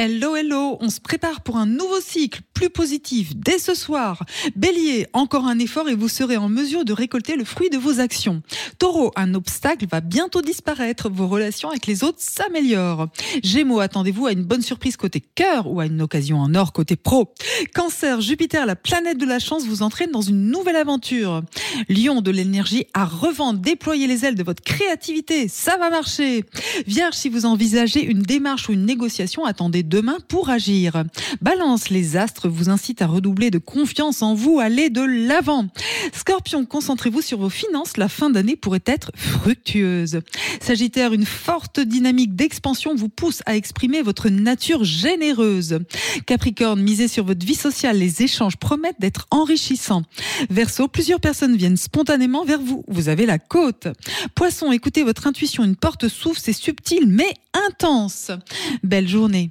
Hello, hello, on se prépare pour un nouveau cycle plus positif dès ce soir. Bélier, encore un effort et vous serez en mesure de récolter le fruit de vos actions. Taureau, un obstacle va bientôt disparaître, vos relations avec les autres s'améliorent. Gémeaux, attendez-vous à une bonne surprise côté cœur ou à une occasion en or côté pro. Cancer, Jupiter, la planète de la chance, vous entraîne dans une nouvelle aventure. Lion, de l'énergie à revendre, déployez les ailes de votre créativité, ça va marcher. Vierge, si vous envisagez une démarche ou une négociation, attendez demain pour agir. Balance, les astres vous incitent à redoubler de confiance en vous, allez de l'avant. Scorpion, concentrez-vous sur vos finances, la fin d'année pourrait être fructueuse. Sagittaire, une forte dynamique d'expansion vous pousse à exprimer votre nature généreuse. Capricorne, misez sur votre vie sociale, les échanges promettent d'être enrichissants. Verseau, plusieurs personnes viennent spontanément vers vous, vous avez la côte. Poisson, écoutez votre intuition, une porte s'ouvre, c'est subtil mais intense. Belle journée.